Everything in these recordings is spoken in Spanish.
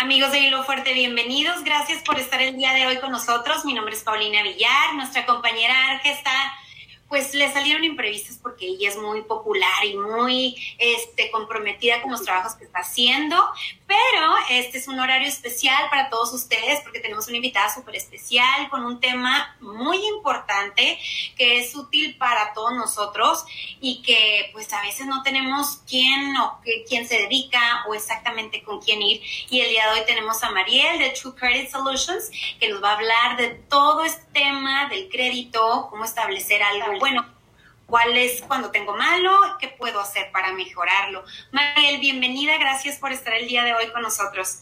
Amigos de Hilo Fuerte, bienvenidos. Gracias por estar el día de hoy con nosotros. Mi nombre es Paulina Villar. Nuestra compañera Arge está pues le salieron imprevistas porque ella es muy popular y muy este, comprometida con los trabajos que está haciendo, pero este es un horario especial para todos ustedes porque tenemos una invitada súper especial con un tema muy importante que es útil para todos nosotros y que pues a veces no tenemos quién o quién se dedica o exactamente con quién ir. Y el día de hoy tenemos a Mariel de True Credit Solutions que nos va a hablar de todo este tema del crédito, cómo establecer algo bueno, cuál es cuando tengo malo, qué puedo hacer para mejorarlo. Mariel, bienvenida, gracias por estar el día de hoy con nosotros.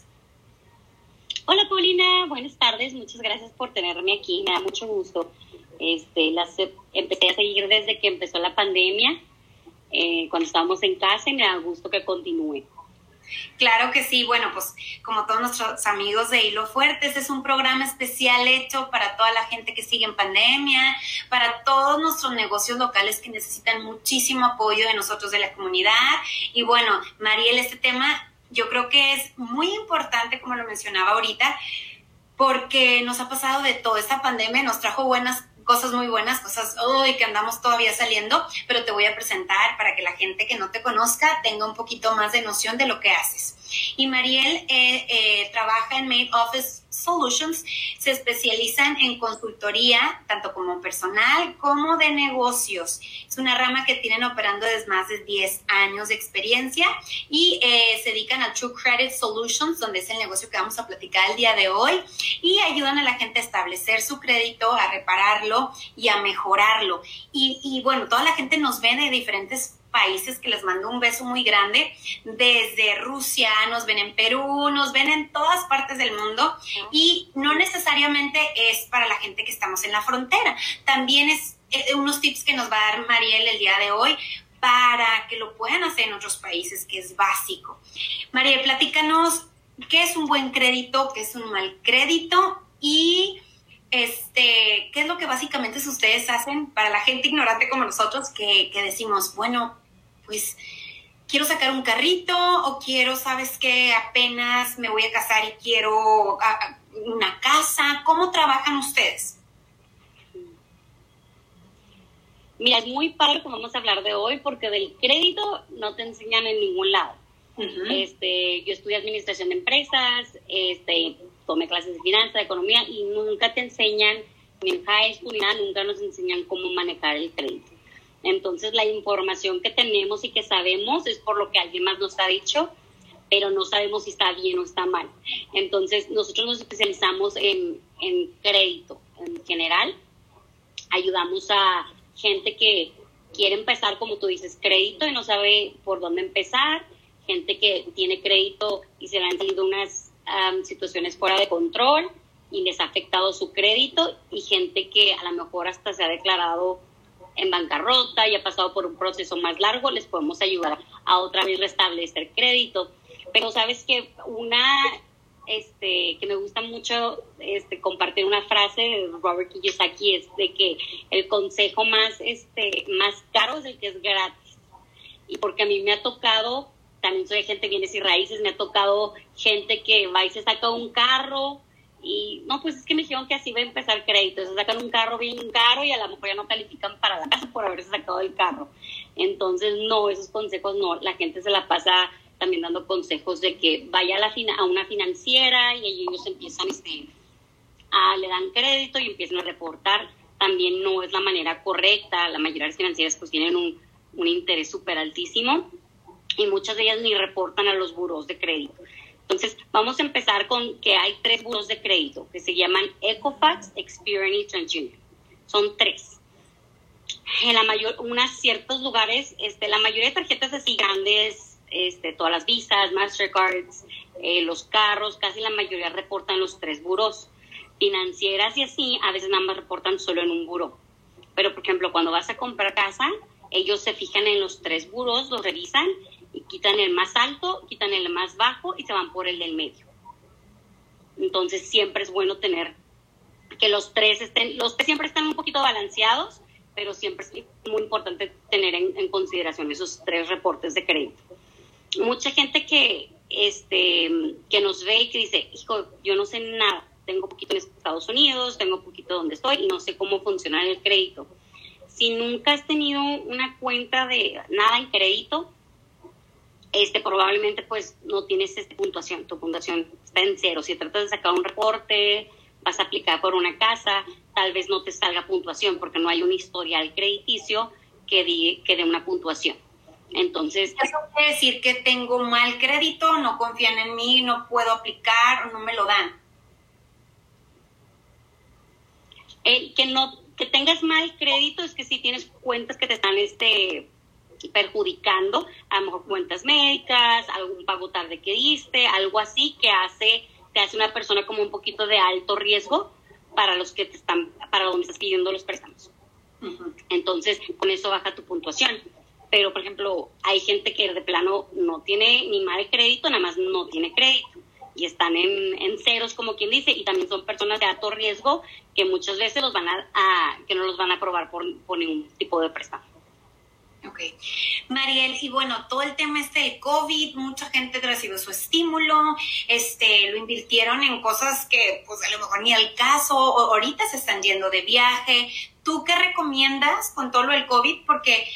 Hola Paulina, buenas tardes, muchas gracias por tenerme aquí, me da mucho gusto. Este, las empecé a seguir desde que empezó la pandemia, eh, cuando estábamos en casa y me da gusto que continúe. Claro que sí, bueno, pues como todos nuestros amigos de Hilo Fuertes, es un programa especial hecho para toda la gente que sigue en pandemia, para todos nuestros negocios locales que necesitan muchísimo apoyo de nosotros de la comunidad. Y bueno, Mariel, este tema yo creo que es muy importante, como lo mencionaba ahorita, porque nos ha pasado de todo. Esta pandemia nos trajo buenas cosas muy buenas, cosas hoy que andamos todavía saliendo, pero te voy a presentar para que la gente que no te conozca tenga un poquito más de noción de lo que haces. Y Mariel eh, eh, trabaja en Made Office Solutions se especializan en consultoría, tanto como personal como de negocios. Es una rama que tienen operando desde más de 10 años de experiencia y eh, se dedican a True Credit Solutions, donde es el negocio que vamos a platicar el día de hoy, y ayudan a la gente a establecer su crédito, a repararlo y a mejorarlo. Y, y bueno, toda la gente nos ve de diferentes países que les mando un beso muy grande, desde Rusia, nos ven en Perú, nos ven en todas partes del mundo y no necesariamente es para la gente que estamos en la frontera, también es eh, unos tips que nos va a dar Mariel el día de hoy para que lo puedan hacer en otros países, que es básico. Mariel, platícanos qué es un buen crédito, qué es un mal crédito y este, ¿qué es lo que básicamente ustedes hacen para la gente ignorante como nosotros que, que decimos, bueno, pues quiero sacar un carrito o quiero, sabes que apenas me voy a casar y quiero una casa? ¿Cómo trabajan ustedes? Mira, es muy padre como vamos a hablar de hoy porque del crédito no te enseñan en ningún lado. este, yo estudié administración de empresas, este, tomé clases de finanzas, de economía y nunca te enseñan, ni en high school ni nada, nunca nos enseñan cómo manejar el crédito. Entonces la información que tenemos y que sabemos es por lo que alguien más nos ha dicho, pero no sabemos si está bien o está mal. Entonces nosotros nos especializamos en, en crédito en general. Ayudamos a gente que quiere empezar, como tú dices, crédito y no sabe por dónde empezar, gente que tiene crédito y se le han salido unas situaciones fuera de control y les ha afectado su crédito y gente que a lo mejor hasta se ha declarado en bancarrota y ha pasado por un proceso más largo, les podemos ayudar a otra vez restablecer crédito. Pero sabes que una este, que me gusta mucho este, compartir una frase de Robert Kiyosaki es de que el consejo más, este, más caro es el que es gratis. Y porque a mí me ha tocado también soy gente bienes y raíces, me ha tocado gente que va y se saca un carro y no, pues es que me dijeron que así va a empezar crédito, se sacan un carro bien caro y a lo mejor ya no califican para la casa por haberse sacado el carro. Entonces, no, esos consejos no, la gente se la pasa también dando consejos de que vaya a, la una financiera y ellos empiezan, este, a, le dan crédito y empiezan a reportar. También no es la manera correcta, la mayoría de las financieras pues tienen un, un interés súper altísimo y muchas de ellas ni reportan a los buros de crédito. Entonces, vamos a empezar con que hay tres buros de crédito que se llaman Ecofax, Experian y TransUnion. Son tres. En la mayor, unas ciertos lugares, este, la mayoría de tarjetas así grandes, este, todas las visas, Mastercards, eh, los carros, casi la mayoría reportan los tres buros. Financieras y así, a veces nada más reportan solo en un buro. Pero, por ejemplo, cuando vas a comprar casa, ellos se fijan en los tres buros, los revisan y quitan el más alto, quitan el más bajo y se van por el del medio. Entonces siempre es bueno tener que los tres estén, los tres siempre están un poquito balanceados, pero siempre es muy importante tener en, consideración esos tres reportes de crédito. Mucha gente que, este, que nos ve y que dice, hijo, yo no sé nada, tengo poquito en Estados Unidos, tengo poquito donde estoy y no sé cómo funciona el crédito. Si nunca has tenido una cuenta de nada en crédito, este, probablemente pues no tienes esta puntuación, tu puntuación está en cero. Si tratas de sacar un reporte, vas a aplicar por una casa, tal vez no te salga puntuación porque no hay un historial crediticio que, que dé una puntuación. Entonces... Eso quiere decir que tengo mal crédito, no confían en mí, no puedo aplicar no me lo dan. que no que tengas mal crédito es que si tienes cuentas que te están este perjudicando, a lo mejor cuentas médicas, algún pago tarde que diste, algo así que hace, te hace una persona como un poquito de alto riesgo para los que te están, para donde estás pidiendo los préstamos. Entonces, con eso baja tu puntuación. Pero, por ejemplo, hay gente que de plano no tiene ni mal crédito, nada más no tiene crédito. Y están en, ceros, como quien dice, y también son personas de alto riesgo que muchas veces los van a, que no los van a aprobar por, por ningún tipo de préstamo. Ok. Mariel, y bueno, todo el tema este del COVID, mucha gente recibió su estímulo, este, lo invirtieron en cosas que pues a lo mejor ni al caso, o ahorita se están yendo de viaje. ¿Tú qué recomiendas con todo lo del COVID? Porque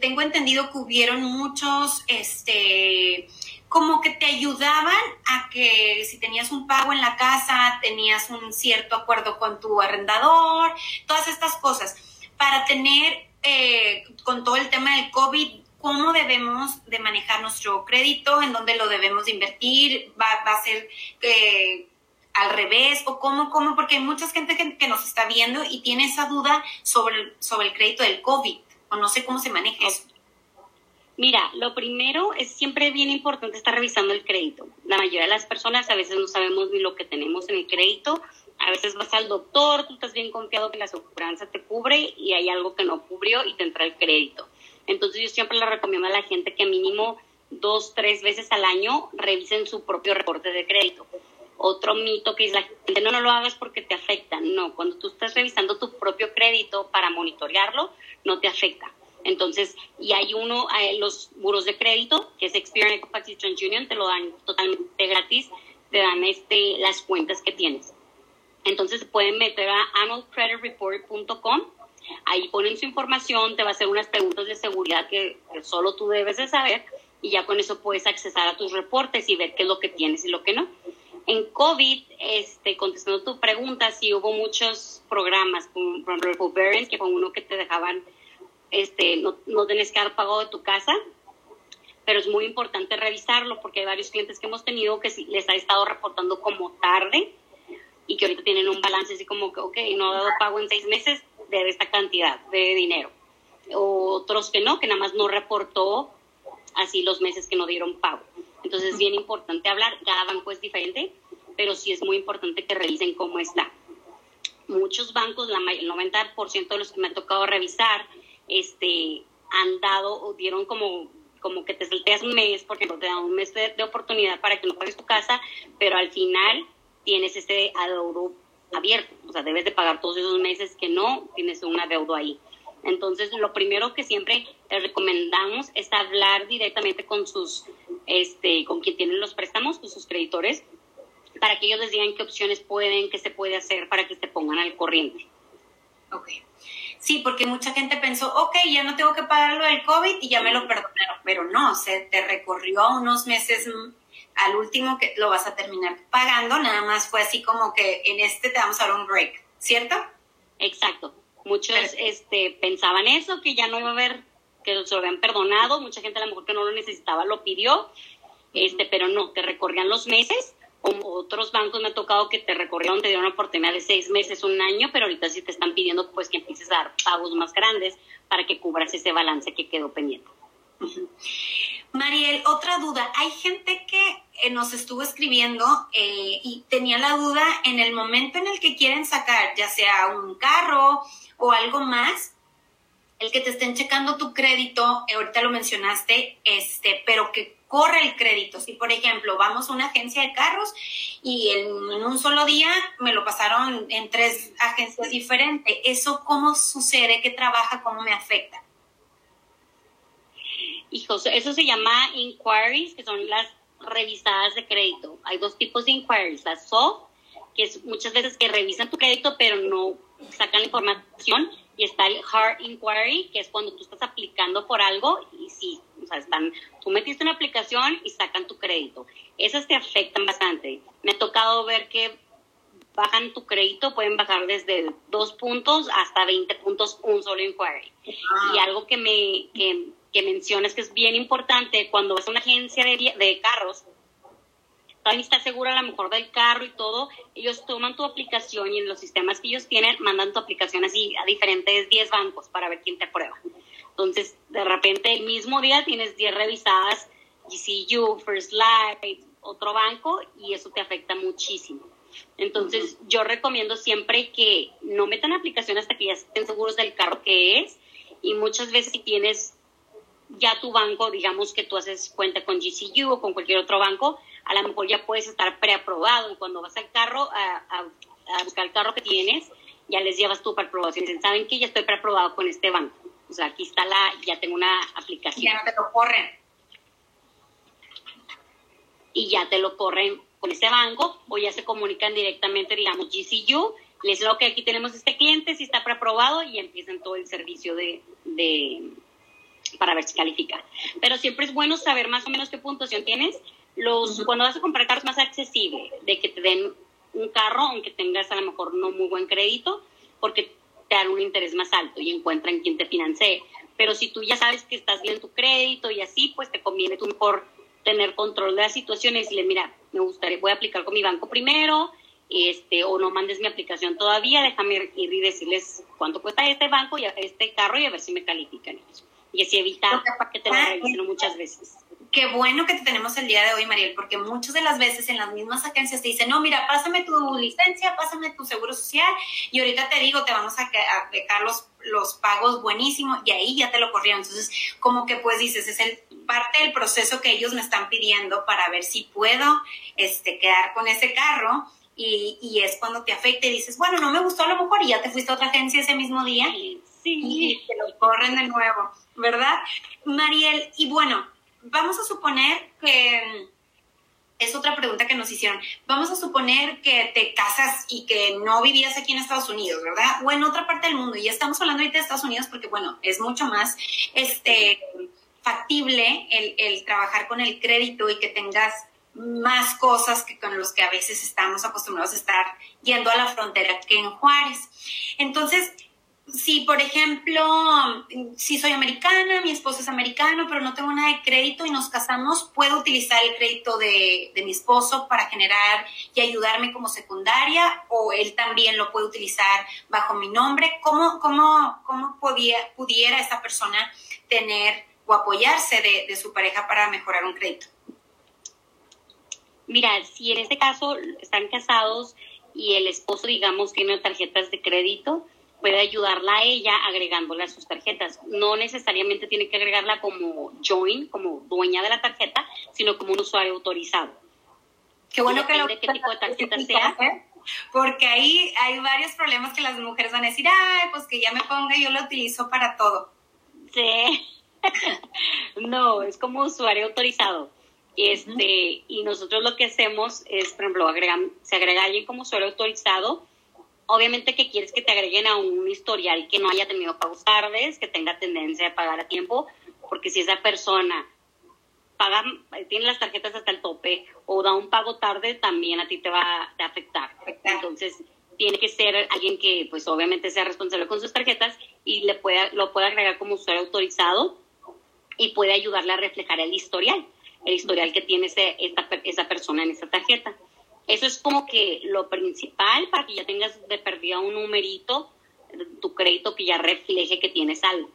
tengo entendido que hubieron muchos, este, como que te ayudaban a que si tenías un pago en la casa, tenías un cierto acuerdo con tu arrendador, todas estas cosas, para tener eh, con todo el tema del COVID, cómo debemos de manejar nuestro crédito, en dónde lo debemos de invertir, va, a ser eh, al revés o cómo, cómo, porque hay mucha gente que, nos está viendo y tiene esa duda sobre, sobre el crédito del COVID o no sé cómo se maneja eso. Mira, lo primero es siempre bien importante estar revisando el crédito. La mayoría de las personas a veces no sabemos ni lo que tenemos en el crédito a veces vas al doctor, tú estás bien confiado que la aseguranza te cubre y hay algo que no cubrió y te entra el crédito. Entonces yo siempre le recomiendo a la gente que mínimo dos, tres veces al año revisen su propio reporte de crédito. Otro mito que es la gente, no, no lo hagas porque te afecta. No, cuando tú estás revisando tu propio crédito para monitorearlo, no te afecta. Entonces, y hay uno, los buros de crédito, que es Experian Equifax y Union, te lo dan totalmente gratis, te dan este, las cuentas que tienes. Entonces pueden meter a annualcreditreport.com, ahí ponen su información, te va a hacer unas preguntas de seguridad que, solo tú debes de saber y ya con eso puedes accesar a tus reportes y ver qué es lo que tienes y lo que no. En COVID, este, contestando tu pregunta, sí hubo muchos programas, como ejemplo que fue uno que te dejaban, este, no, no tenés que dar pago de tu casa, pero es muy importante revisarlo porque hay varios clientes que hemos tenido que les ha estado reportando como tarde y que ahorita tienen un balance así como que, ok, no ha dado pago en seis meses, de esta cantidad de dinero. Otros que no, que nada más no reportó así los meses que no dieron pago. Entonces es bien importante hablar, cada banco es diferente, pero sí es muy importante que revisen cómo está. Muchos bancos, el 90% de los que me ha tocado revisar, este, han dado o dieron como como que te salteas un mes porque te dan un mes de, de oportunidad para que no pagues tu casa, pero al final tienes ese adeudo abierto, o sea, debes de pagar todos esos meses que no tienes un adeudo ahí. Entonces, lo primero que siempre les recomendamos es hablar directamente con sus, este, con quien tienen los préstamos, con sus creditores, para que ellos les digan qué opciones pueden, qué se puede hacer para que se pongan al corriente. Ok. Sí, porque mucha gente pensó, ok, ya no tengo que pagar lo del COVID y ya me lo perdonaron, pero no, se te recorrió unos meses al último que lo vas a terminar pagando, nada más fue así como que en este te vamos a dar un break, ¿cierto? Exacto. Muchos este, pensaban eso, que ya no iba a haber, que se lo habían perdonado, mucha gente a lo mejor que no lo necesitaba lo pidió, este, pero no, te recorrían los meses, como otros bancos me ha tocado que te recorrieron, te dieron una oportunidad de seis meses, un año, pero ahorita sí te están pidiendo pues que empieces a dar pagos más grandes para que cubras ese balance que quedó pendiente. Mariel, otra duda. Hay gente que eh, nos estuvo escribiendo eh, y tenía la duda en el momento en el que quieren sacar, ya sea un carro o algo más, el que te estén checando tu crédito, eh, ahorita lo mencionaste, este, pero que corre el crédito. Si, por ejemplo, vamos a una agencia de carros y en, en un solo día me lo pasaron en tres agencias diferentes, ¿eso cómo sucede? ¿Qué trabaja? ¿Cómo me afecta? Hijos, eso se llama inquiries, que son las, revisadas de crédito. Hay dos tipos de inquiries, la soft, que es muchas veces que revisan tu crédito pero no sacan la información, y está el hard inquiry, que es cuando tú estás aplicando por algo y sí, o sea, están, tú metiste una aplicación y sacan tu crédito. Esas te afectan bastante. Me ha tocado ver que bajan tu crédito, pueden bajar desde dos puntos hasta 20 puntos un solo inquiry. Y algo que me que, que mencionas que es bien importante, cuando vas a una agencia de, de carros, también está segura a lo mejor del carro y todo, ellos toman tu aplicación y en los sistemas que ellos tienen mandan tu aplicación así a diferentes 10 bancos para ver quién te aprueba. Entonces, de repente, el mismo día tienes 10 revisadas, GCU, First Light, otro banco, y eso te afecta muchísimo. Entonces, yo recomiendo siempre que no metan aplicación hasta que ya estén seguros del carro que es, y muchas veces si tienes ya tu banco, digamos que tú haces cuenta con GCU o con cualquier otro banco, a lo mejor ya puedes estar preaprobado y cuando vas al carro a, buscar el carro que tienes, ya les llevas tu preaprobación. Dicen, ¿saben que ya estoy preaprobado con este banco? O sea, aquí está la, ya tengo una aplicación. Ya no te lo corren. Y ya te lo corren con ese banco o ya se comunican directamente, digamos, GCU, les digo que aquí tenemos este cliente, si está preaprobado y empiezan todo el servicio de, de para ver si califica. Pero siempre es bueno saber más o menos qué puntuación tienes los, cuando vas a comprar carros más accesible, de que te den un carro, aunque tengas a lo mejor no muy buen crédito, porque te dan un interés más alto y encuentran quien te financie. Pero si tú ya sabes que estás bien tu crédito y así, pues te conviene tú mejor tener control de las situaciones y decirle, mira, me gustaría, voy a aplicar con mi banco primero, este, o no mandes mi aplicación todavía, déjame ir y decirles cuánto cuesta este banco y este carro y a ver si me califican ellos. Y así evita que te lo revisen muchas veces qué bueno que te tenemos el día de hoy, Mariel, porque muchas de las veces en las mismas agencias te dicen, no, mira, pásame tu licencia, pásame tu seguro social y ahorita te digo, te vamos a, dejar los, los pagos buenísimos y ahí ya te lo corrieron. Entonces, como que pues dices, es el parte del proceso que ellos me están pidiendo para ver si puedo este, quedar con ese carro. Y, y es cuando te afecta y dices, bueno, no me gustó a lo mejor y ya te fuiste a otra agencia ese mismo día sí. y te lo corren de nuevo, ¿verdad? Mariel, y bueno, vamos a suponer que es otra pregunta que nos hicieron. Vamos a suponer que te casas y que no vivías aquí en Estados Unidos, ¿verdad? O en otra parte del mundo. Y estamos hablando ahorita de Estados Unidos porque, bueno, es mucho más este, factible el, el trabajar con el crédito y que tengas más cosas que con los que a veces estamos acostumbrados a estar yendo a la frontera que en Juárez. Entonces, si, por ejemplo, si soy americana, mi esposo es americano, pero no tengo nada de crédito y nos casamos, puedo utilizar el crédito de, mi esposo para generar y ayudarme como secundaria o él también lo puede utilizar bajo mi nombre. ¿Cómo, cómo, cómo podía, pudiera esa persona tener o apoyarse de, de su pareja para mejorar un crédito? Mira, si en este caso están casados y el esposo, digamos, tiene tarjetas de crédito, puede ayudarla a ella agregándole a sus tarjetas. No necesariamente tiene que agregarla como join, como dueña de la tarjeta, sino como un usuario autorizado. Qué bueno que lo qué tipo de tarjeta sea. Porque ahí hay varios problemas que las mujeres van a decir, ay, pues que ya me ponga, yo lo utilizo para todo. Sí. no, es como usuario autorizado. Este, Y nosotros lo que hacemos es, por ejemplo, agregan, se agrega alguien como usuario autorizado Obviamente que quieres que te agreguen a un historial que no haya tenido pagos tardes, que tenga tendencia a pagar a tiempo, porque si esa persona paga, tiene las tarjetas hasta el tope o da un pago tarde, también a ti te va a afectar. Entonces, tiene que ser alguien que, pues, obviamente sea responsable con sus tarjetas y le pueda, lo pueda agregar como usuario autorizado y puede ayudarle a reflejar el historial, el historial que tiene ese, esa persona en esa tarjeta. Eso es como que lo principal para que ya tengas de perdida un numerito, tu crédito que ya refleje que tienes algo.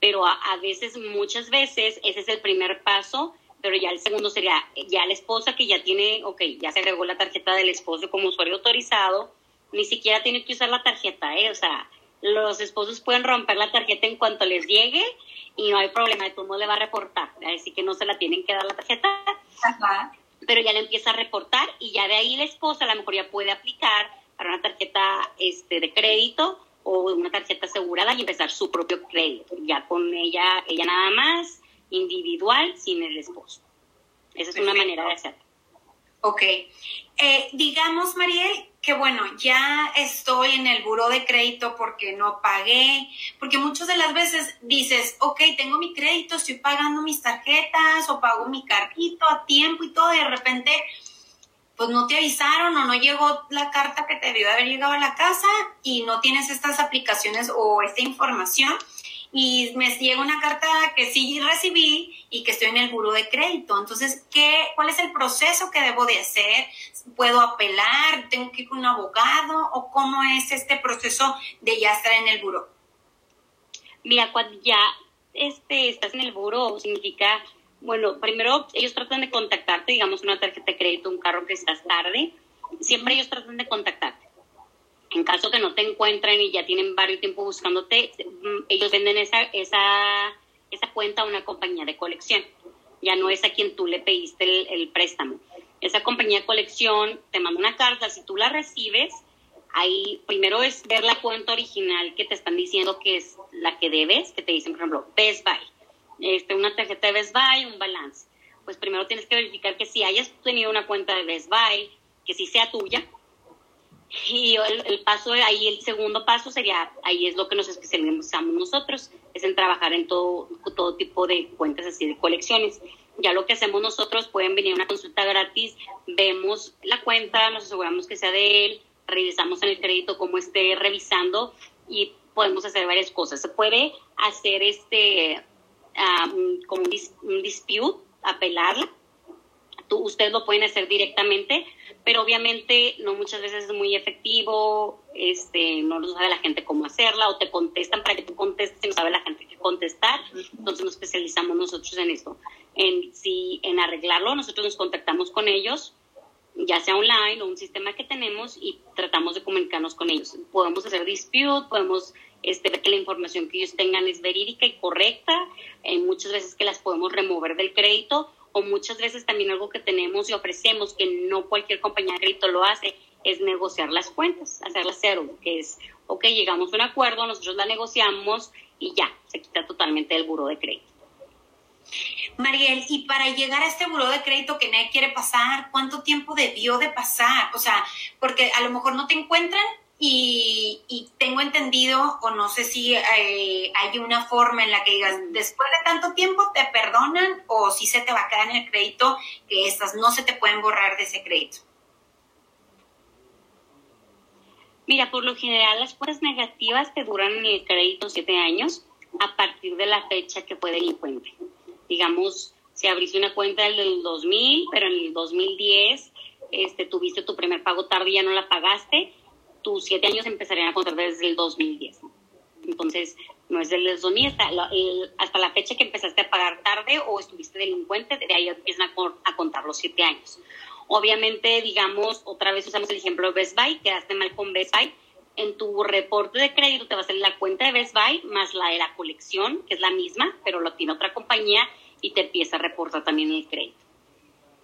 Pero a, veces, muchas veces, ese es el primer paso, pero ya el segundo sería ya la esposa que ya tiene, ok, ya se agregó la tarjeta del esposo como usuario autorizado, ni siquiera tiene que usar la tarjeta, ¿eh? O sea, los esposos pueden romper la tarjeta en cuanto les llegue y no hay problema, de todo le va a reportar, así que no se la tienen que dar la tarjeta. Ajá pero ya le empieza a reportar y ya de ahí la esposa a lo mejor ya puede aplicar para una tarjeta este, de crédito o una tarjeta asegurada y empezar su propio crédito, ya con ella, ella nada más, individual, sin el esposo. Esa es una manera de hacerlo. Ok. Eh, digamos, Mariel, que bueno, ya estoy en el buro de crédito porque no pagué, porque muchas de las veces dices, ok, tengo mi crédito, estoy pagando mis tarjetas o pago mi carrito a tiempo y todo, y de repente, pues no te avisaron o no llegó la carta que te debió haber llegado a la casa y no tienes estas aplicaciones o esta información y me llega una carta que sí recibí y que estoy en el buro de crédito. Entonces, ¿qué, ¿cuál es el proceso que debo de hacer? ¿Puedo apelar? ¿Tengo que ir con un abogado? ¿O cómo es este proceso de ya estar en el buro? Mira, cuando ya este, estás en el buro, significa, bueno, primero ellos tratan de contactarte, digamos, una tarjeta de crédito, un carro que estás tarde, siempre ellos tratan de contactarte en caso que no te encuentren y ya tienen varios tiempo buscándote, mm, ellos venden esa, esa, esa cuenta a una compañía de colección. Ya no es a quien tú le pediste el, préstamo. Esa compañía de colección te manda una carta, si tú la recibes, ahí primero es ver la cuenta original que te están diciendo que es la que debes, que te dicen, por ejemplo, Best Buy, este, una tarjeta de Best Buy, un balance. Pues primero tienes que verificar que si hayas tenido una cuenta de Best Buy, que sí sea tuya, y el, paso ahí, el segundo paso sería, ahí es lo que nos especializamos nosotros, es en trabajar en todo, todo tipo de cuentas así de colecciones. Ya lo que hacemos nosotros, pueden venir a una consulta gratis, vemos la cuenta, nos aseguramos que sea de él, revisamos en el crédito cómo esté revisando y podemos hacer varias cosas. Se puede hacer este, como un, un dispute, apelarla, ustedes lo pueden hacer directamente, pero obviamente no muchas veces es muy efectivo, este, no lo sabe la gente cómo hacerla o te contestan para que tú contestes y no sabe la gente qué contestar, entonces nos especializamos nosotros en esto, en, si, en arreglarlo, nosotros nos contactamos con ellos, ya sea online o un sistema que tenemos y tratamos de comunicarnos con ellos. Podemos hacer dispute, podemos este, ver que la información que ellos tengan es verídica y correcta, hay muchas veces que las podemos remover del crédito muchas veces también algo que tenemos y ofrecemos que no cualquier compañía de crédito lo hace, es negociar las cuentas, hacerlas cero, que es, ok, llegamos a un acuerdo, nosotros la negociamos y ya, se quita totalmente del buro de crédito. Mariel, y para llegar a este buro de crédito que nadie quiere pasar, ¿cuánto tiempo debió de pasar? O sea, porque a lo mejor no te encuentran y, tengo entendido, o no sé si eh, hay una forma en la que digas, después de tanto tiempo te perdonan o si se te va a quedar en el crédito, que estas no se te pueden borrar de ese crédito. Mira, por lo general las cuentas negativas te duran en el crédito siete años a partir de la fecha que fue delincuente. Digamos, si abriste una cuenta del 2000, pero en el 2010 este, tuviste tu primer pago tarde y ya no la pagaste, tus siete años empezarían a contar desde el 2010. Entonces, no es desde el 2000 hasta la, hasta la fecha que empezaste a pagar tarde o estuviste delincuente, de ahí empiezan a, contar los siete años. Obviamente, digamos, otra vez usamos el ejemplo de Best Buy, quedaste mal con Best Buy, en tu reporte de crédito te va a salir la cuenta de Best Buy más la de la colección, que es la misma, pero lo tiene otra compañía y te empieza a reportar también el crédito.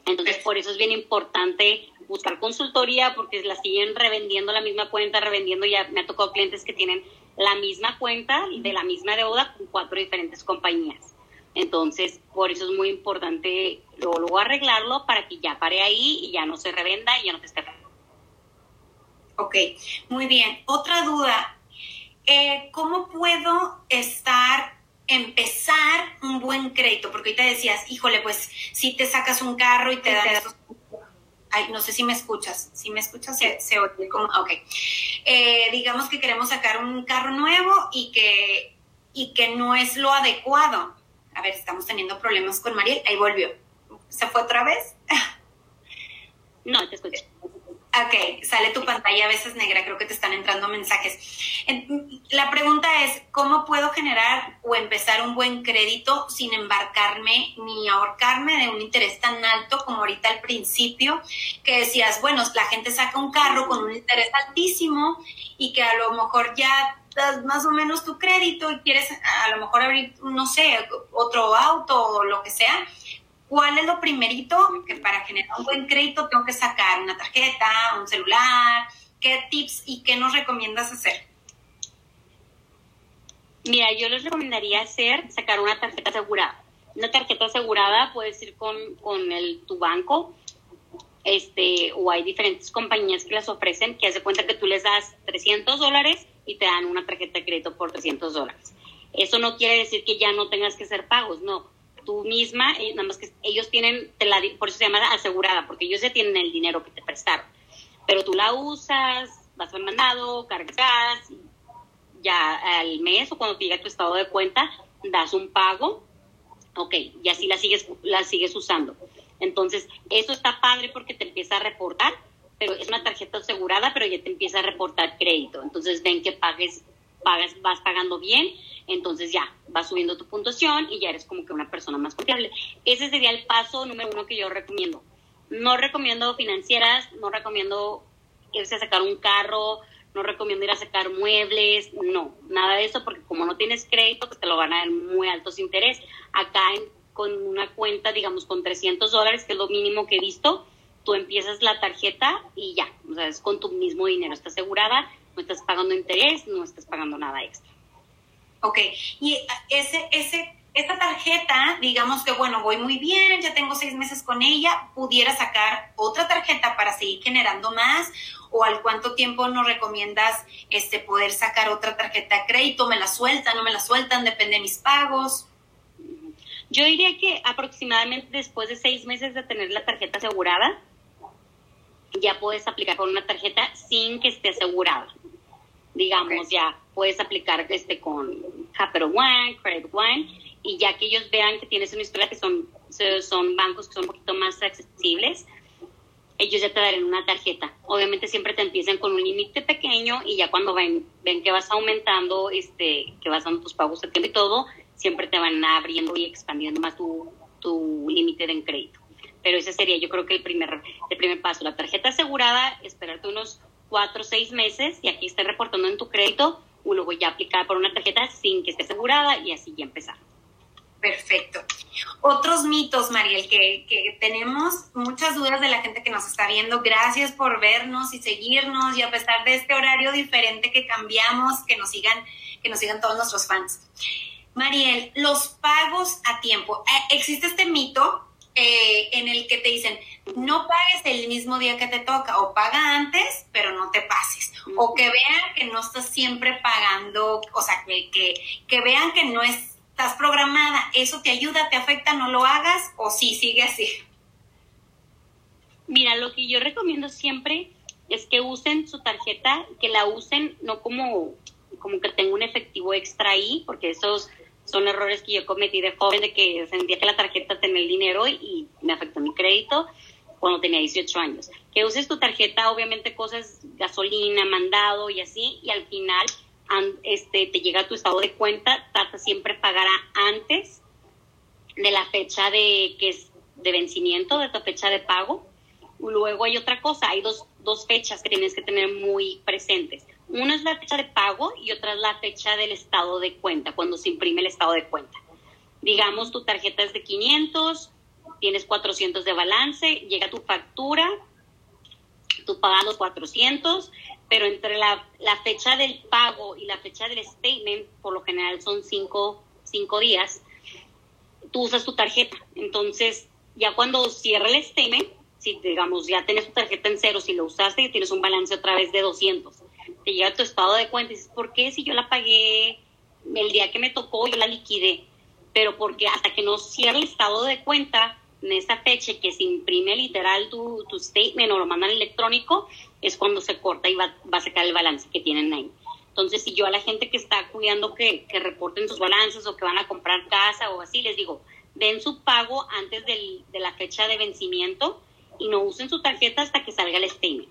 Entonces, por eso es bien importante buscar consultoría porque la siguen revendiendo la misma cuenta, revendiendo, ya me ha tocado clientes que tienen la misma cuenta de la misma deuda con cuatro diferentes compañías. Entonces, por eso es muy importante luego, arreglarlo para que ya pare ahí y ya no se revenda y ya no te esté. Ok, muy bien. Otra duda. Eh, ¿Cómo puedo estar empezar un buen crédito? Porque ahorita decías, híjole, pues si te sacas un carro y te dan esos no sé si me escuchas, si me escuchas se, oye como, ok. Eh, digamos que queremos sacar un carro nuevo y que, y que no es lo adecuado. A ver, estamos teniendo problemas con Mariel, ahí volvió. ¿Se fue otra vez? No, te escuché. Ok, sale tu pantalla a veces negra, creo que te están entrando mensajes. La pregunta es, ¿cómo puedo generar o empezar un buen crédito sin embarcarme ni ahorcarme de un interés tan alto como ahorita al principio, que decías, bueno, la gente saca un carro con un interés altísimo y que a lo mejor ya das más o menos tu crédito y quieres a lo mejor abrir, no sé, otro auto o lo que sea, ¿Cuál es lo primerito que para generar un buen crédito tengo que sacar? ¿Una tarjeta, un celular? ¿Qué tips y qué nos recomiendas hacer? Mira, yo les recomendaría hacer, sacar una tarjeta asegurada. Una tarjeta asegurada puedes ir con, con el, tu banco, este, o hay diferentes compañías que las ofrecen, que hace cuenta que tú les das 300 dólares y te dan una tarjeta de crédito por 300 dólares. Eso no quiere decir que ya no tengas que hacer pagos, no. Tú misma, nada más que ellos tienen, te la, por eso se llama asegurada, porque ellos ya tienen el dinero que te prestaron. Pero tú la usas, vas al mandado, cargas, ya al mes o cuando te llega tu estado de cuenta, das un pago, ok, y así la sigues, la sigues usando. Entonces, eso está padre porque te empieza a reportar, pero es una tarjeta asegurada, pero ya te empieza a reportar crédito. Entonces, ven que pagues, pagas, vas pagando bien, entonces ya vas subiendo tu puntuación y ya eres como que una persona más confiable. Ese sería el paso número uno que yo recomiendo. No recomiendo financieras, no recomiendo irse a sacar un carro, no recomiendo ir a sacar muebles, no, nada de eso, porque como no tienes crédito, pues te lo van a dar muy altos interés. Acá con una cuenta, digamos, con 300 dólares, que es lo mínimo que he visto, tú empiezas la tarjeta y ya, o sea, es con tu mismo dinero, está asegurada, no estás pagando interés, no estás pagando nada extra. Ok, y ese, ese, esta tarjeta, digamos que, bueno, voy muy bien, ya tengo seis meses con ella, pudiera sacar otra tarjeta para seguir generando más, o al cuánto tiempo nos recomiendas este, poder sacar otra tarjeta de crédito, me la sueltan, no me la sueltan, depende de mis pagos. Yo diría que aproximadamente después de seis meses de tener la tarjeta asegurada, ya puedes aplicar con una tarjeta sin que esté asegurada. Digamos, ya puedes aplicar este con Capital One, Credit One, y ya que ellos vean que tienes una historia que son, son bancos que son un poquito más accesibles, ellos ya te darán una tarjeta. Obviamente siempre te empiezan con un límite pequeño y ya cuando ven, ven que vas aumentando, este, que vas dando tus pagos a tiempo y todo, siempre te van abriendo y expandiendo más tu, tu límite de crédito. Pero ese sería yo creo que el primer, el primer paso. La tarjeta asegurada, esperarte unos cuatro seis meses y aquí esté reportando en tu crédito, o luego ya aplicar por una tarjeta sin que esté asegurada y así ya empezar. Perfecto. Otros mitos, Mariel, que, que, tenemos muchas dudas de la gente que nos está viendo. Gracias por vernos y seguirnos y a pesar de este horario diferente que cambiamos, que nos sigan, que nos sigan todos nuestros fans. Mariel, los pagos a tiempo. Eh, existe este mito eh, en el que te dicen, no pagues el mismo día que te toca, o paga antes, pero no te pases, o que vean que no estás siempre pagando, o sea, que, que, que vean que no estás programada, ¿eso te ayuda, te afecta, no lo hagas, o sí, sigue así? Mira, lo que yo recomiendo siempre es que usen su tarjeta, que la usen no como, como que tenga un efectivo extra ahí, porque esos son errores que yo cometí de joven, de que sentía que la tarjeta tenía el dinero y me afectó mi crédito cuando tenía 18 años. Que uses tu tarjeta, obviamente cosas, gasolina, mandado y así, y al final este, te llega tu estado de cuenta, trata siempre pagar antes de la fecha de que es de vencimiento, de tu fecha de pago. Luego hay otra cosa, hay dos, dos fechas que tienes que tener muy presentes. Una es la fecha de pago y otra es la fecha del estado de cuenta, cuando se imprime el estado de cuenta. Digamos, tu tarjeta es de 500, tienes 400 de balance, llega tu factura, tú pagas los 400, pero entre la, fecha del pago y la fecha del statement, por lo general son 5 cinco, días, tú usas tu tarjeta. Entonces, ya cuando cierra el statement, si digamos ya tienes tu tarjeta en cero, si lo usaste, tienes un balance otra vez de 200 te llega tu estado de cuenta y dices, ¿por qué si yo la pagué el día que me tocó, yo la liquidé? Pero porque hasta que no cierre el estado de cuenta en esa fecha que se imprime literal tu, tu statement o lo mandan electrónico, es cuando se corta y va, va, a sacar el balance que tienen ahí. Entonces, si yo a la gente que está cuidando que, que reporten sus balances o que van a comprar casa o así, les digo, den su pago antes del, de la fecha de vencimiento y no usen su tarjeta hasta que salga el statement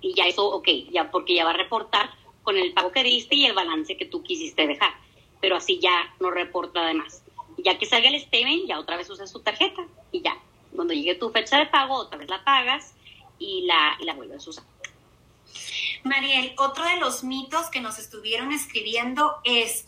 y ya eso, ok, ya porque ya va a reportar con el pago que diste y el balance que tú quisiste dejar, pero así ya no reporta además. Ya que salga el statement, ya otra vez usas tu tarjeta y ya, cuando llegue tu fecha de pago, otra vez la pagas y la, y la vuelves a usar. Mariel, otro de los mitos que nos estuvieron escribiendo es,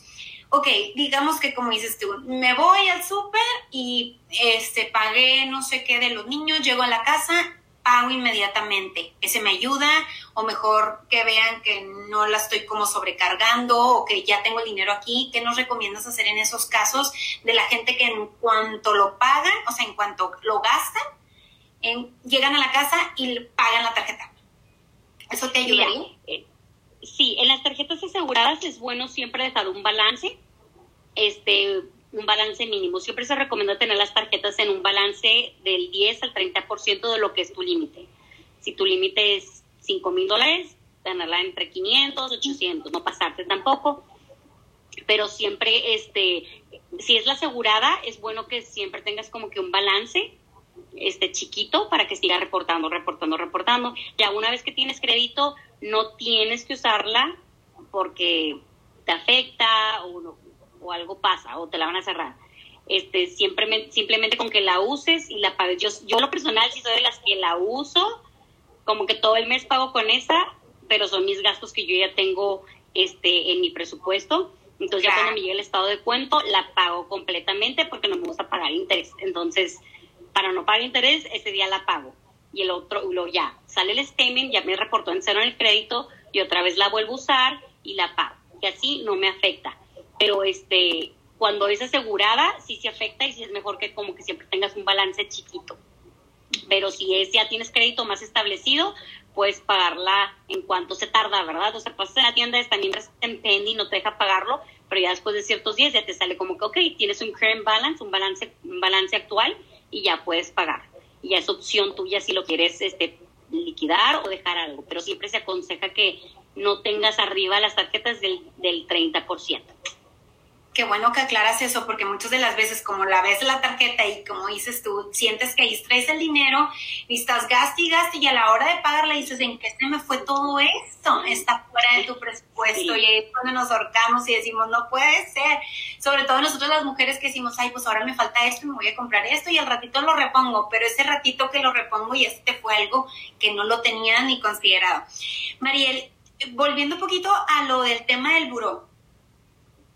ok, digamos que como dices tú, me voy al súper y este, pagué no sé qué de los niños, llego a la casa pago inmediatamente. ¿Ese me ayuda o mejor que vean que no la estoy como sobrecargando o que ya tengo el dinero aquí. ¿Qué nos recomiendas hacer en esos casos de la gente que en cuanto lo pagan, o sea, en cuanto lo gastan, llegan a la casa y pagan la tarjeta? ¿Eso te ayudaría? Eh, sí, en las tarjetas aseguradas es bueno siempre dejar un balance, este, un balance mínimo. Siempre se recomienda tener las tarjetas en un balance del 10 al 30% de lo que es tu límite. Si tu límite es 5 mil dólares, tenerla entre 500, 800, no pasarte tampoco. Pero siempre, este, si es la asegurada, es bueno que siempre tengas como que un balance este chiquito para que siga reportando, reportando, reportando. Ya una vez que tienes crédito, no tienes que usarla porque te afecta o, o algo pasa o te la van a cerrar. Este, siempre, simplemente con que la uses y la pagues. Yo, yo lo personal sí soy de las que la uso, como que todo el mes pago con esa, pero son mis gastos que yo ya tengo este, en mi presupuesto. Entonces ya cuando me llega el estado de cuento, la pago completamente porque no me gusta pagar interés. Entonces, para no pagar interés, ese día la pago. Y el otro, lo ya, sale el statement, ya me reportó en cero en el crédito, y otra vez la vuelvo a usar y la pago. Y así no me afecta. Pero este, cuando es asegurada, sí se afecta y sí es mejor que como que siempre tengas un balance chiquito. Pero si es ya tienes crédito más establecido, puedes pagarla en cuanto se tarda, ¿verdad? O sea, pasas en la tienda, también en pending, no te deja pagarlo, pero ya después de ciertos días ya te sale como que, ok, tienes un current balance, un balance, un balance actual y ya puedes pagar. Y ya es opción tuya si lo quieres este, liquidar o dejar algo, pero siempre se aconseja que no tengas arriba las tarjetas del, del 30%. Qué bueno que aclaras eso, porque muchas de las veces, como la ves la tarjeta y como dices tú, sientes que ahí traes el dinero y estás gaste y gaste, y a la hora de pagarla dices, ¿en qué se me fue todo esto? Está fuera de tu presupuesto. Y ahí es cuando nos ahorcamos y decimos, no puede ser. Sobre todo nosotros las mujeres que decimos, ay, pues ahora me falta esto, me voy a comprar esto y al ratito lo repongo, pero ese ratito que lo repongo y este fue algo que no lo tenía ni considerado. Mariel, volviendo un poquito a lo del tema del buró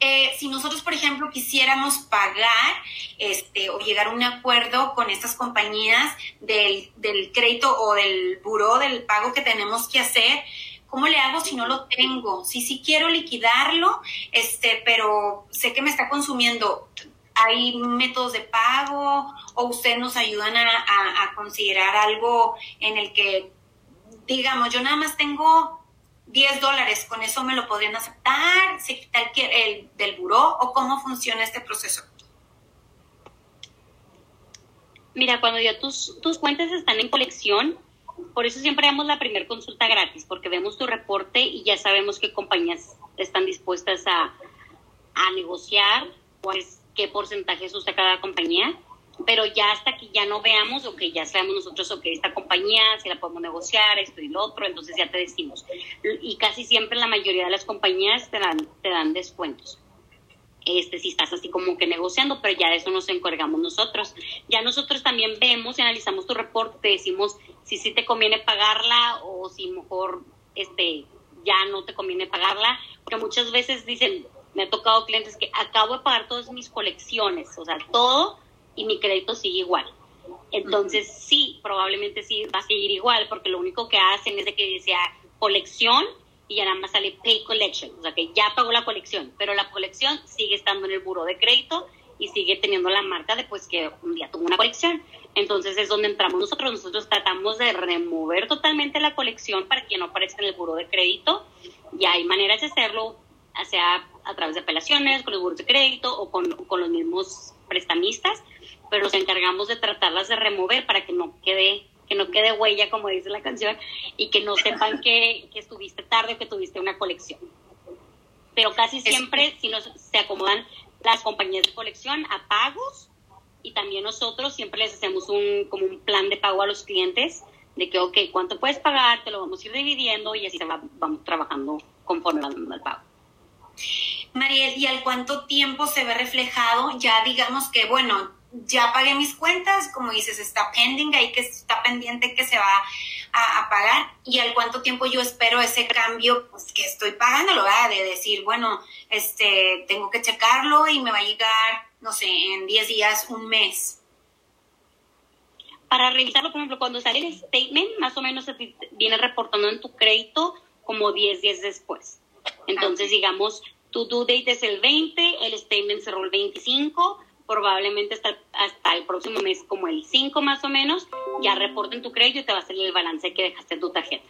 eh, si nosotros, por ejemplo, quisiéramos pagar este, o llegar a un acuerdo con estas compañías del, crédito o del buró del pago que tenemos que hacer, ¿cómo le hago si no lo tengo? Si sí quiero liquidarlo, este, pero sé que me está consumiendo. ¿Hay métodos de pago o ustedes nos ayudan a considerar algo en el que, digamos, yo nada más tengo 10 dólares, ¿con eso me lo podrían aceptar? ¿Se quita el, del buró o cómo funciona este proceso? Mira, cuando ya tus, tus cuentas están en colección, por eso siempre damos la primera consulta gratis, porque vemos tu reporte y ya sabemos qué compañías están dispuestas a, a negociar, pues qué porcentaje usa cada compañía pero ya hasta que ya no veamos o que ya sabemos nosotros o que esta compañía, si la podemos negociar, esto y lo otro, entonces ya te decimos. Y casi siempre la mayoría de las compañías te dan, te dan descuentos. Este, si estás así como que negociando, pero ya de eso nos encargamos nosotros. Ya nosotros también vemos y analizamos tu reporte, te decimos si sí te conviene pagarla o si mejor este, ya no te conviene pagarla, porque muchas veces dicen, me ha tocado clientes que acabo de pagar todas mis colecciones, o sea, todo, y mi crédito sigue igual. Entonces, sí, probablemente sí va a seguir igual, porque lo único que hacen es de que sea colección y ya nada más sale pay collection, o sea que ya pagó la colección, pero la colección sigue estando en el buro de crédito y sigue teniendo la marca de pues que un día tuvo una colección. Entonces es donde entramos nosotros. Nosotros tratamos de remover totalmente la colección para que no aparezca en el buro de crédito. Y hay maneras de hacerlo, sea a través de apelaciones, con los buros de crédito o con, con los mismos prestamistas pero nos encargamos de tratarlas de remover para que no quede que no quede huella, como dice la canción, y que no sepan que, que estuviste tarde o que tuviste una colección. Pero casi siempre si nos, se acomodan las compañías de colección a pagos y también nosotros siempre les hacemos un, como un plan de pago a los clientes de que, ok, ¿cuánto puedes pagar? Te lo vamos a ir dividiendo y así vamos trabajando conforme va el pago. Mariel, ¿y al cuánto tiempo se ve reflejado? Ya digamos que, bueno, ya pagué mis cuentas, como dices, está pending, ahí que está pendiente que se va a, pagar y al cuánto tiempo yo espero ese cambio, pues que estoy pagando, lo va de decir, bueno, este, tengo que checarlo y me va a llegar, no sé, en 10 días, un mes. para revisarlo, por ejemplo, cuando sale el statement, más o menos se viene reportando en tu crédito como 10 días después. Entonces, digamos, tu due date es el 20, el statement cerró el 25, probablemente hasta, hasta el próximo mes, como el 5 más o menos, ya reporten tu crédito y te va a salir el balance que dejaste en tu tarjeta.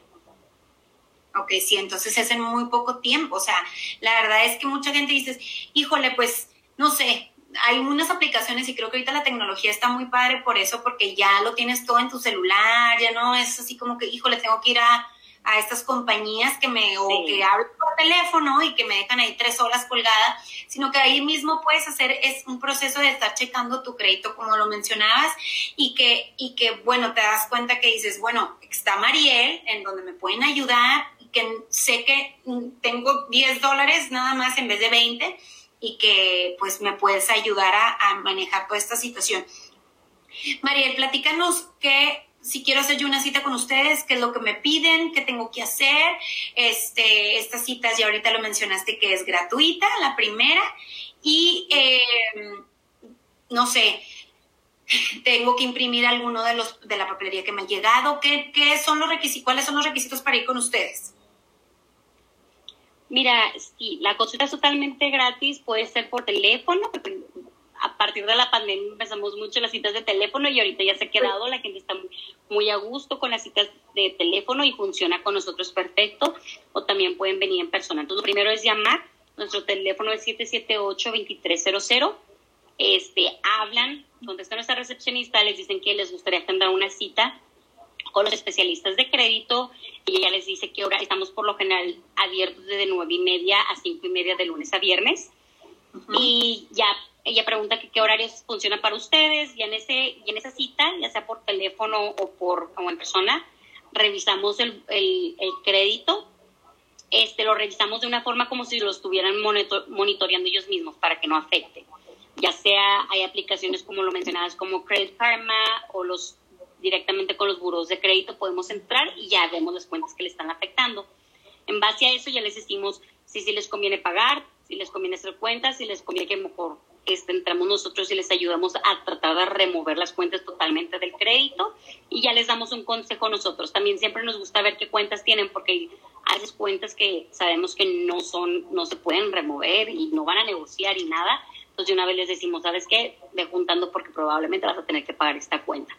Ok, sí, entonces es en muy poco tiempo. O sea, la verdad es que mucha gente dice, híjole, pues, no sé, hay unas aplicaciones y creo que ahorita la tecnología está muy padre por eso, porque ya lo tienes todo en tu celular, ya no es así como que, híjole, tengo que ir a, a estas compañías que me, o que hablo por teléfono y que me dejan ahí tres horas colgada, sino que ahí mismo puedes hacer, es un proceso de estar checando tu crédito, como lo mencionabas, y que, y que, bueno, te das cuenta que dices, bueno, está Mariel, en donde me pueden ayudar, y que sé que tengo 10 dólares nada más en vez de 20, y que pues me puedes ayudar a, a manejar toda esta situación. Mariel, platícanos qué si quiero hacer yo una cita con ustedes, qué es lo que me piden, qué tengo que hacer. Este, estas citas ya ahorita lo mencionaste que es gratuita, la primera. Y em, no sé, tengo que imprimir alguno de los de la papelería que me ha llegado. ¿Qué, qué son los requisitos? ¿Cuáles son los requisitos para ir con ustedes? Mira, sí, la consulta es totalmente gratis, puede ser por teléfono, a partir de la pandemia empezamos mucho las citas de teléfono y ahorita ya se ha quedado, la gente está muy a gusto con las citas de teléfono y funciona con nosotros perfecto, o también pueden venir en persona. Entonces, lo primero es llamar, nuestro teléfono es 778-2300, este, hablan, contestan a nuestra recepcionista, les dicen que les gustaría agendar una cita con los especialistas de crédito y ella les dice que ahora estamos por lo general abiertos desde nueve y media a cinco y media de lunes a viernes. Y ya ella pregunta que qué horarios funcionan para ustedes y en, ese, y en esa cita, ya sea por teléfono o, por, o en persona, revisamos el, el, crédito. Este, lo revisamos de una forma como si lo estuvieran monitoreando ellos mismos para que no afecte. Ya sea hay aplicaciones como lo mencionabas como Credit Karma o los directamente con los buros de crédito podemos entrar y ya vemos las cuentas que le están afectando. En base a eso ya les decimos si, si les conviene pagar, si les conviene hacer cuentas, si les conviene que mejor este, entramos nosotros y les ayudamos a tratar de remover las cuentas totalmente del crédito y ya les damos un consejo nosotros. También siempre nos gusta ver qué cuentas tienen porque hay cuentas que sabemos que no son, no se pueden remover y no van a negociar y nada. Entonces de una vez les decimos, ¿sabes qué? Ve juntando porque probablemente vas a tener que pagar esta cuenta.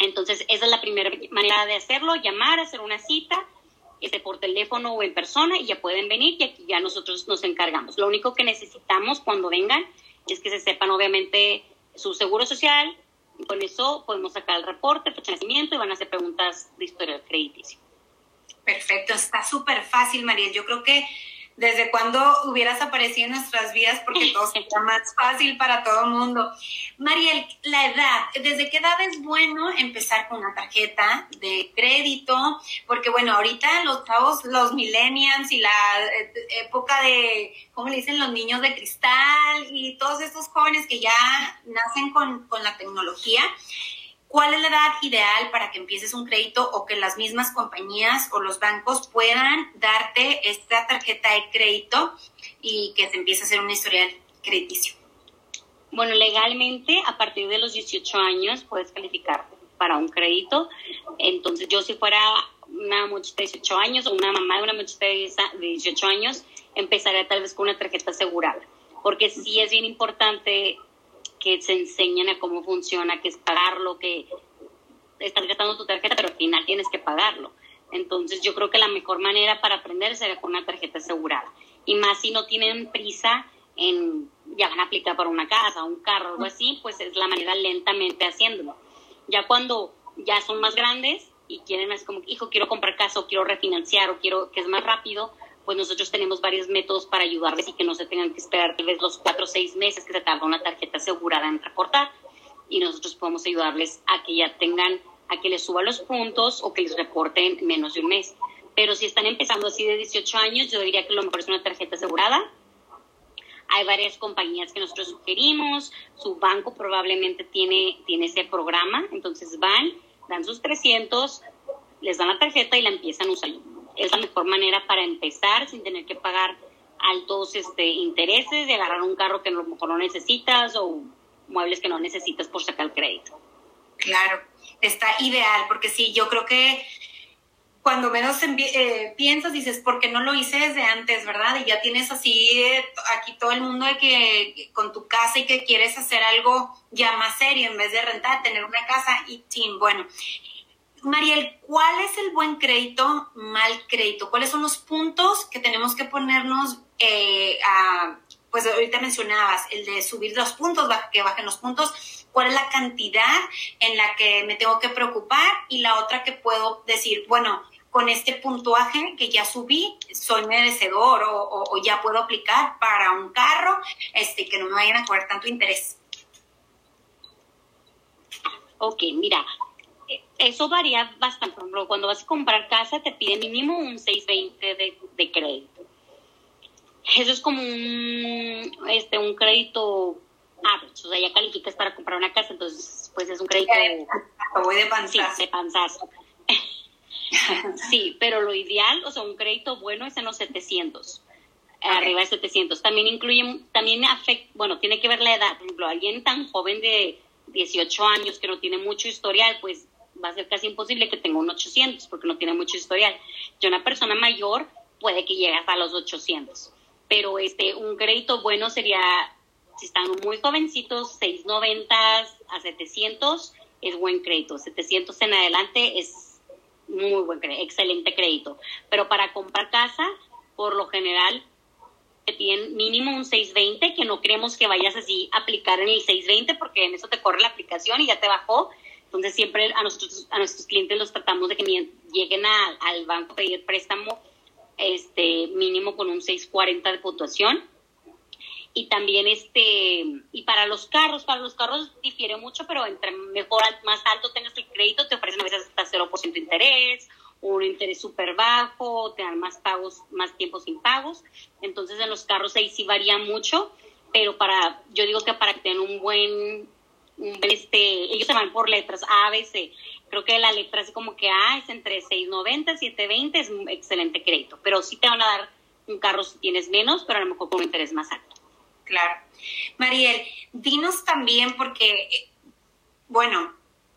Entonces esa es la primera manera de hacerlo, llamar, hacer una cita este, por teléfono o en persona y ya pueden venir y aquí ya nosotros nos encargamos. Lo único que necesitamos cuando vengan es que se sepan obviamente su seguro social, con eso podemos sacar el reporte, fecha de nacimiento y van a hacer preguntas de historial crediticio. Perfecto, está súper fácil, María. Yo creo que desde cuando hubieras aparecido en nuestras vidas, porque todo sería más fácil para todo el mundo. Mariel, la edad, ¿desde qué edad es bueno empezar con una tarjeta de crédito? Porque bueno, ahorita los chavos, los millennials y la eh, época de, ¿cómo le dicen? Los niños de cristal y todos estos jóvenes que ya nacen con, con la tecnología, ¿Cuál es la edad ideal para que empieces un crédito o que las mismas compañías o los bancos puedan darte esta tarjeta de crédito y que se empiece a hacer una historial crediticio? Bueno, legalmente a partir de los 18 años puedes calificar para un crédito. Entonces yo si fuera una muchacha de 18 años o una mamá de una muchacha de 18 años, empezaría tal vez con una tarjeta asegurada. Porque sí es bien importante que se enseñan a cómo funciona, que es pagarlo, que estás gastando tu tarjeta, pero al final tienes que pagarlo. Entonces yo creo que la mejor manera para aprender sería con una tarjeta asegurada. Y más si no tienen prisa en, ya van a aplicar para una casa, un carro, algo así, pues es la manera lentamente haciéndolo. Ya cuando ya son más grandes y quieren así como, hijo, quiero comprar casa o quiero refinanciar o quiero que es más rápido, pues nosotros tenemos varios métodos para ayudarles y que no se tengan que esperar tal vez los cuatro o seis meses que se tarda una tarjeta asegurada en reportar. Y nosotros podemos ayudarles a que ya tengan, a que les suba los puntos o que les reporten menos de un mes. Pero si están empezando así de 18 años, yo diría que lo mejor es una tarjeta asegurada. Hay varias compañías que nosotros sugerimos, su banco probablemente tiene, tiene ese programa, entonces van, dan sus 300, les dan la tarjeta y la empiezan a usar es la mejor manera para empezar sin tener que pagar altos este, intereses de agarrar un carro que a lo mejor no necesitas o muebles que no necesitas por sacar crédito. Claro. está ideal, porque sí, yo creo que cuando menos eh, piensas, dices, ¿por qué no lo hice desde antes, verdad? Y ya tienes así eh, aquí todo el mundo de que con tu casa y que quieres hacer algo ya más serio en vez de rentar, tener una casa y chin, bueno. Mariel, ¿cuál es el buen crédito, mal crédito? ¿Cuáles son los puntos que tenemos que ponernos eh, a, pues ahorita mencionabas, el de subir los puntos, que bajen los puntos, cuál es la cantidad en la que me tengo que preocupar y la otra que puedo decir, bueno, con este puntuaje que ya subí, soy merecedor o, ya puedo aplicar para un carro este, que no me vayan a cobrar tanto interés. Ok, mira, eso varía bastante. Por ejemplo, cuando vas a comprar casa te pide mínimo un 620 de, de crédito. Eso es como un, este, un crédito average, o sea, ya calificas para comprar una casa, entonces pues es un crédito... Voy de panzazo. Sí, de panzazo. sí, pero lo ideal, o sea, un crédito bueno es en los 700. Arriba de 700. También incluye, también afecta, bueno, tiene que ver la edad. Por ejemplo, alguien tan joven de 18 años que no tiene mucho historial, pues va a ser casi imposible que tenga un 800 porque no tiene mucho historial. Y una persona mayor puede que llegue hasta los 800. Pero este, un crédito bueno sería, si están muy jovencitos, 690 a 700 es buen crédito. 700 en adelante es muy buen crédito, excelente crédito. Pero para comprar casa, por lo general, tienen mínimo un 620, que no queremos que vayas así a aplicar en el 620 porque en eso te corre la aplicación y ya te bajó. Entonces siempre a nosotros, a nuestros clientes los tratamos de que lleguen al banco a pedir préstamo este mínimo con un 640 de puntuación. Y también este, y para los carros, para los carros difiere mucho, pero entre mejor, más alto tengas el crédito, te ofrecen a veces hasta 0% de interés un interés súper bajo, te dan más pagos, más tiempo sin pagos. Entonces en los carros ahí sí varía mucho, pero para, yo digo que para que tengan un buen, este, ellos se van por letras A, B, C. Creo que la letra es como que A es entre 690, 720, es un excelente crédito, pero sí te van a dar un carro si tienes menos, pero a lo mejor con un interés más alto. Claro. Mariel, dinos también porque, bueno,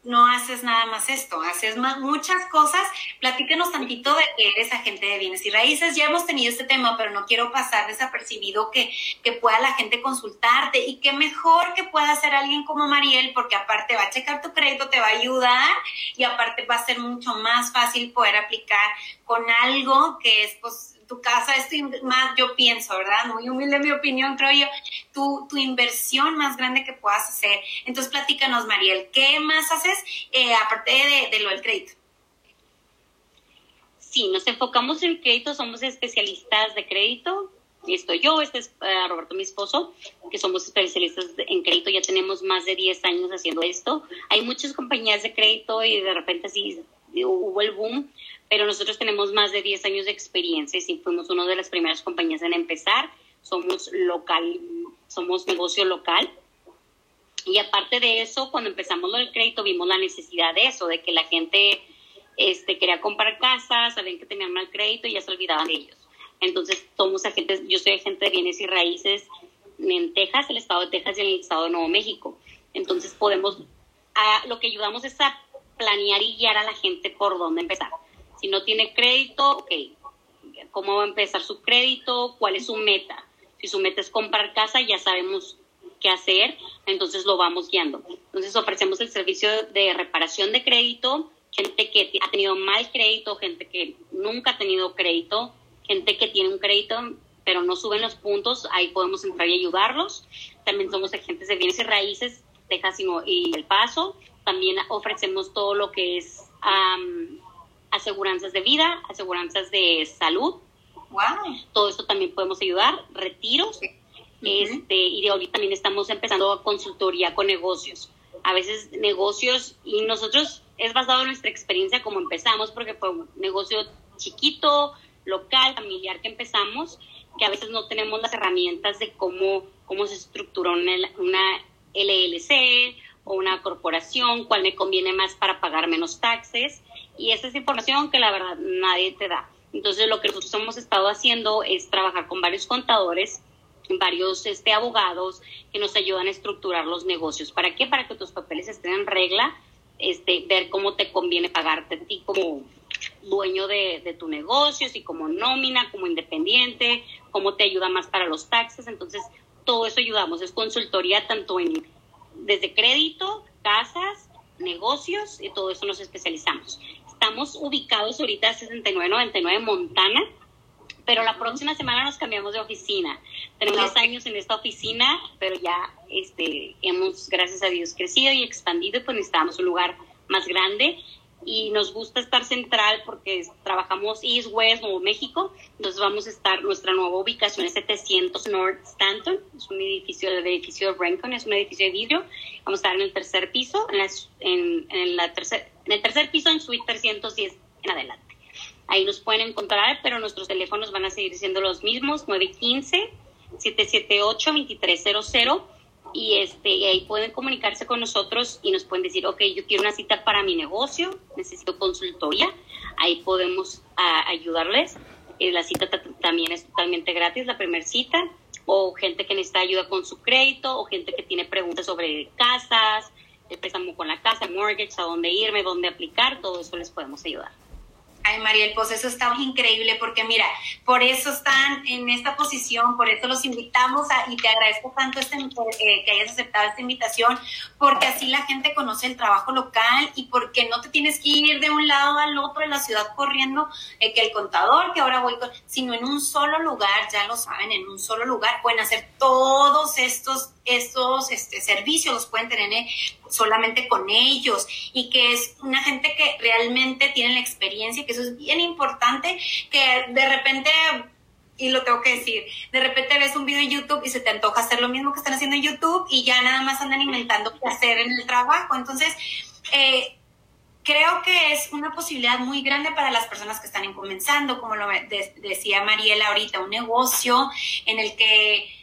no haces nada más esto, haces muchas cosas. Platícanos tantito de que eres agente de bienes y raíces. Ya hemos tenido este tema, pero no quiero pasar desapercibido que, que pueda la gente consultarte y que mejor que pueda ser alguien como Mariel, porque aparte va a checar tu crédito, te va a ayudar y aparte va a ser mucho más fácil poder aplicar con algo que es pues tu casa es más, yo pienso, ¿verdad? Muy humilde mi opinión, creo yo, tu, tu inversión más grande que puedas hacer. Entonces, platícanos, Mariel, ¿qué más haces eh, aparte de, lo del crédito? Sí, nos enfocamos en crédito, somos especialistas de crédito. Estoy yo, este es eh, Roberto, mi esposo, que somos especialistas en crédito, ya tenemos más de 10 años haciendo esto. Hay muchas compañías de crédito y de repente sí hubo el boom, pero nosotros tenemos más de 10 años de experiencia y fuimos una de las primeras compañías en empezar. Somos local, somos negocio local. Y aparte de eso, cuando empezamos el crédito, vimos la necesidad de eso, de que la gente este, quería comprar casas, sabían que tenían mal crédito y ya se olvidaban de ellos. Entonces, somos agentes, yo soy agente de bienes y raíces en Texas, el estado de Texas y en el estado de Nuevo México. Entonces, podemos, a, lo que ayudamos es a planear y guiar a la gente por dónde empezar. Si no tiene crédito, ok, ¿cómo va a empezar su crédito? ¿Cuál es su meta? Si su meta es comprar casa, ya sabemos qué hacer, entonces lo vamos guiando. Entonces ofrecemos el servicio de reparación de crédito, gente que ha tenido mal crédito, gente que nunca ha tenido crédito, gente que tiene un crédito pero no suben los puntos, ahí podemos entrar y ayudarlos. También somos agentes de bienes y raíces, Texas y El Paso. También ofrecemos todo lo que es aseguranzas de vida, aseguranzas de salud. Wow. Todo esto también podemos ayudar, retiros. este, y de ahorita también estamos empezando a consultoría con negocios. A veces negocios, y nosotros es basado en nuestra experiencia como empezamos, porque fue un negocio chiquito, local, familiar que empezamos, que a veces no tenemos las herramientas de cómo, cómo se estructuró una, una LLC o una corporación, cuál me conviene más para pagar menos taxes. Y esa es información que la verdad nadie te da. Entonces lo que nosotros hemos estado haciendo es trabajar con varios contadores, varios este, abogados que nos ayudan a estructurar los negocios. ¿Para qué? Para que tus papeles estén en regla este, ver cómo te conviene pagarte a ti como dueño de, de tu negocio, si como nómina, como independiente, cómo te ayuda más para los taxes. Entonces, todo eso ayudamos. Es consultoría tanto en desde crédito, casas, negocios y todo eso nos especializamos. Estamos ubicados ahorita a 6999 Montana, pero la próxima semana nos cambiamos de oficina. Tenemos 10 años en esta oficina, pero ya este, hemos, gracias a Dios, crecido y expandido pues necesitamos un lugar más grande y nos gusta estar central porque trabajamos East West Nuevo México, entonces vamos a estar, nuestra nueva ubicación es 700 North Stanton, es un edificio, el edificio de Rencon, es un edificio de vidrio, vamos a estar en el tercer piso, en, la, en, en, la tercer, en el tercer piso en suite 310 en adelante. Ahí nos pueden encontrar, pero nuestros teléfonos van a seguir siendo los mismos, 915 778 2300 y este ahí pueden comunicarse con nosotros y nos pueden decir, ok, yo quiero una cita para mi negocio, necesito consultoría, ahí podemos ayudarles. Eh, la cita también es totalmente gratis, la primera cita, o gente que necesita ayuda con su crédito, o gente que tiene preguntas sobre casas, el préstamo con la casa, mortgage, a dónde irme, dónde aplicar, todo eso les podemos ayudar. Ay, Mariel, pues eso está increíble porque mira, por eso están en esta posición, por eso los invitamos y te agradezco tanto este, eh, que hayas aceptado esta invitación, porque así la gente conoce el trabajo local y porque no te tienes que ir de un lado al otro de la ciudad corriendo, eh, que el contador, que ahora voy, sino en un solo lugar, ya lo saben, en un solo lugar pueden hacer todos estos estos este, servicios los pueden tener eh, solamente con ellos y que es una gente que realmente tiene la experiencia, que eso es bien importante, que de repente y lo tengo que decir, de repente ves un video en YouTube y se te antoja hacer lo mismo que están haciendo en YouTube y ya nada más andan inventando qué hacer en el trabajo. Entonces, eh, creo que es una posibilidad muy grande para las personas que están comenzando, como lo decía Mariela ahorita, un negocio en el que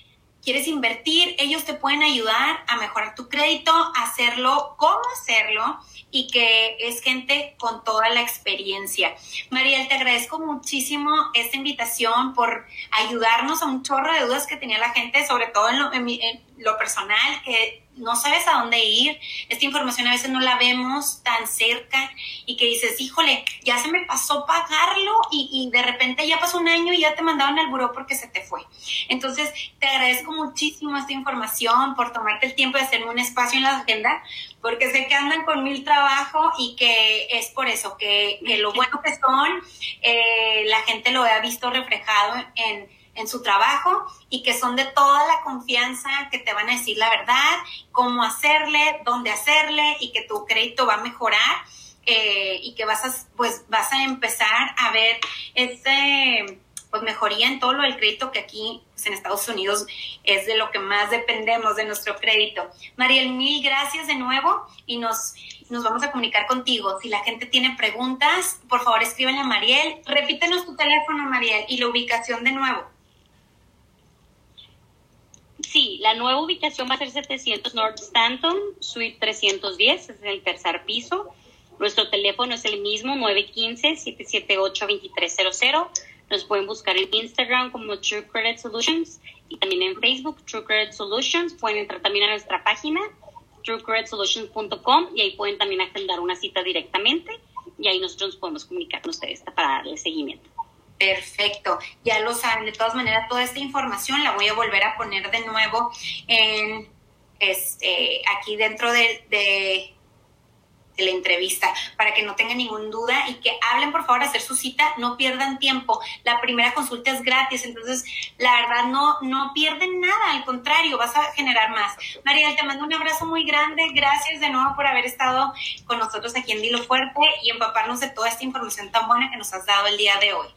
quieres invertir, ellos te pueden ayudar a mejorar tu crédito, hacerlo, cómo hacerlo y que es gente con toda la experiencia. Mariel, te agradezco muchísimo esta invitación por ayudarnos a un chorro de dudas que tenía la gente, sobre todo en lo, en lo personal, que no sabes a dónde ir, esta información a veces no la vemos tan cerca y que dices, híjole, ya se me pasó pagarlo y, de repente ya pasó un año y ya te mandaron al buró porque se te fue. Entonces, te agradezco muchísimo esta información por tomarte el tiempo de hacerme un espacio en la agenda, porque sé que andan con mil trabajo y que es por eso, que, lo bueno que son, eh, la gente lo ha visto reflejado en en su trabajo y que son de toda la confianza, que te van a decir la verdad, cómo hacerle, dónde hacerle y que tu crédito va a mejorar eh, y que vas a, pues, vas a empezar a ver ese pues mejoría en todo lo del crédito que aquí pues, en Estados Unidos es de lo que más dependemos de nuestro crédito. Mariel, mil gracias de nuevo y nos, nos vamos a comunicar contigo. Si la gente tiene preguntas, por favor escríbanle a Mariel. Repítenos tu teléfono, Mariel, y la ubicación de nuevo. Sí, la nueva ubicación va a ser 700 North Stanton, Suite 310, es el tercer piso. Nuestro teléfono es el mismo, 915-778-2300. Nos pueden buscar en Instagram como True Credit Solutions y también en Facebook, True Credit Solutions. Pueden entrar también a nuestra página, truecreditsolutions.com y ahí pueden también agendar una cita directamente y ahí nosotros nos podemos comunicar con ustedes para darle seguimiento. Perfecto, ya lo saben. De todas maneras, toda esta información la voy a volver a poner de nuevo en este aquí dentro de, la entrevista para que no tengan ninguna duda y que hablen por favor a hacer su cita, no pierdan tiempo. La primera consulta es gratis, entonces la verdad no, no pierden nada, al contrario, vas a generar más. María, te mando un abrazo muy grande, gracias de nuevo por haber estado con nosotros aquí en Dilo Fuerte y empaparnos de toda esta información tan buena que nos has dado el día de hoy.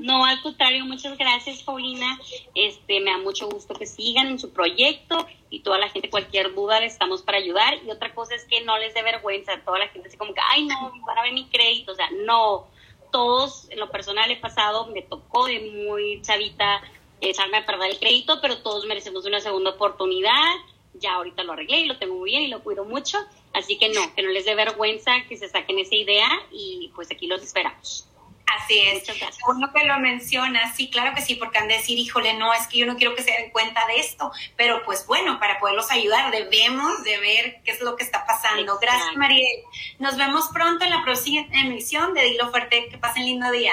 No, al contrario, muchas gracias, Paulina. Este, me da mucho gusto que sigan en su proyecto y toda la gente, cualquier duda, le estamos para ayudar. Y otra cosa es que no les dé vergüenza. Toda la gente así como que, ay, no, van a ver mi crédito. O sea, no. Todos, en lo personal, he pasado, me tocó de muy chavita echarme a perder el crédito, pero todos merecemos una segunda oportunidad. Ya ahorita lo arreglé y lo tengo muy bien y lo cuido mucho. Así que no, que no les dé vergüenza, que se saquen esa idea y pues aquí los esperamos. Así es. Uno que lo menciona, sí, claro que sí, porque han de decir, híjole, no, es que yo no quiero que se den cuenta de esto, pero pues bueno, para poderlos ayudar debemos de ver qué es lo que está pasando. Gracias, Mariel. Nos vemos pronto en la próxima emisión de Dilo Fuerte. Que pasen lindo día.